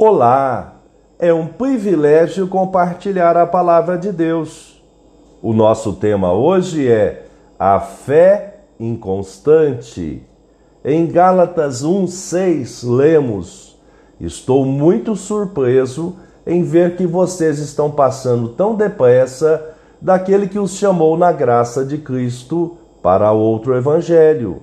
Olá! É um privilégio compartilhar a palavra de Deus. O nosso tema hoje é a fé inconstante. Em Gálatas 1:6 lemos: Estou muito surpreso em ver que vocês estão passando tão depressa daquele que os chamou na graça de Cristo para outro evangelho.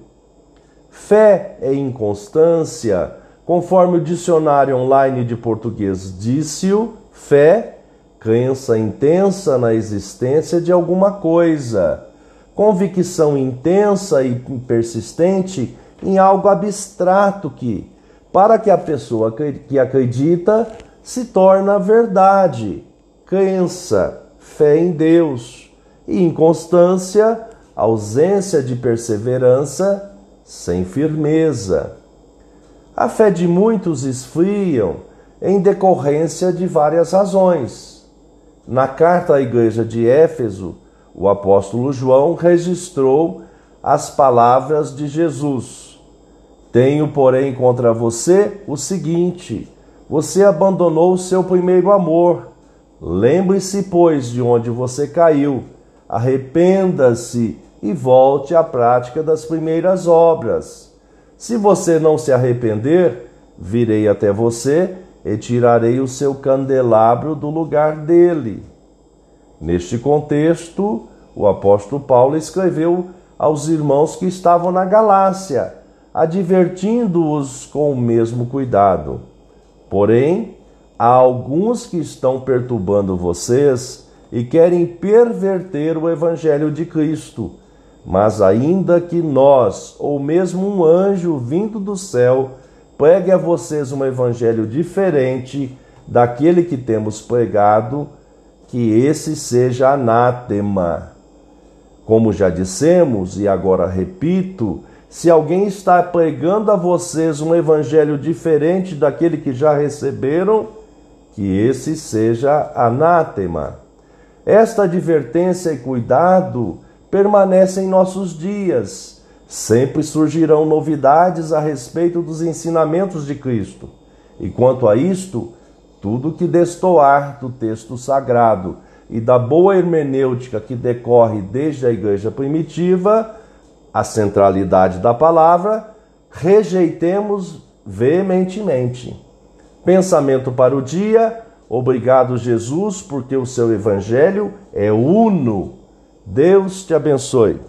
Fé é inconstância Conforme o dicionário online de português disse-o, fé, crença intensa na existência de alguma coisa, convicção intensa e persistente em algo abstrato que, para que a pessoa que acredita, se torna verdade, crença, fé em Deus, e inconstância, ausência de perseverança sem firmeza. A fé de muitos esfriam em decorrência de várias razões. Na carta à igreja de Éfeso, o apóstolo João registrou as palavras de Jesus: Tenho, porém, contra você o seguinte: você abandonou o seu primeiro amor. Lembre-se, pois, de onde você caiu, arrependa-se e volte à prática das primeiras obras. Se você não se arrepender, virei até você e tirarei o seu candelabro do lugar dele. Neste contexto, o apóstolo Paulo escreveu aos irmãos que estavam na Galácia, advertindo-os com o mesmo cuidado. Porém, há alguns que estão perturbando vocês e querem perverter o evangelho de Cristo mas ainda que nós, ou mesmo um anjo vindo do céu, pregue a vocês um evangelho diferente daquele que temos pregado, que esse seja anátema. Como já dissemos e agora repito, se alguém está pregando a vocês um evangelho diferente daquele que já receberam, que esse seja anátema. Esta advertência e cuidado permanece em nossos dias. Sempre surgirão novidades a respeito dos ensinamentos de Cristo. E quanto a isto, tudo que destoar do texto sagrado e da boa hermenêutica que decorre desde a igreja primitiva, a centralidade da palavra, rejeitemos veementemente. Pensamento para o dia. Obrigado, Jesus, porque o seu evangelho é uno Deus te abençoe.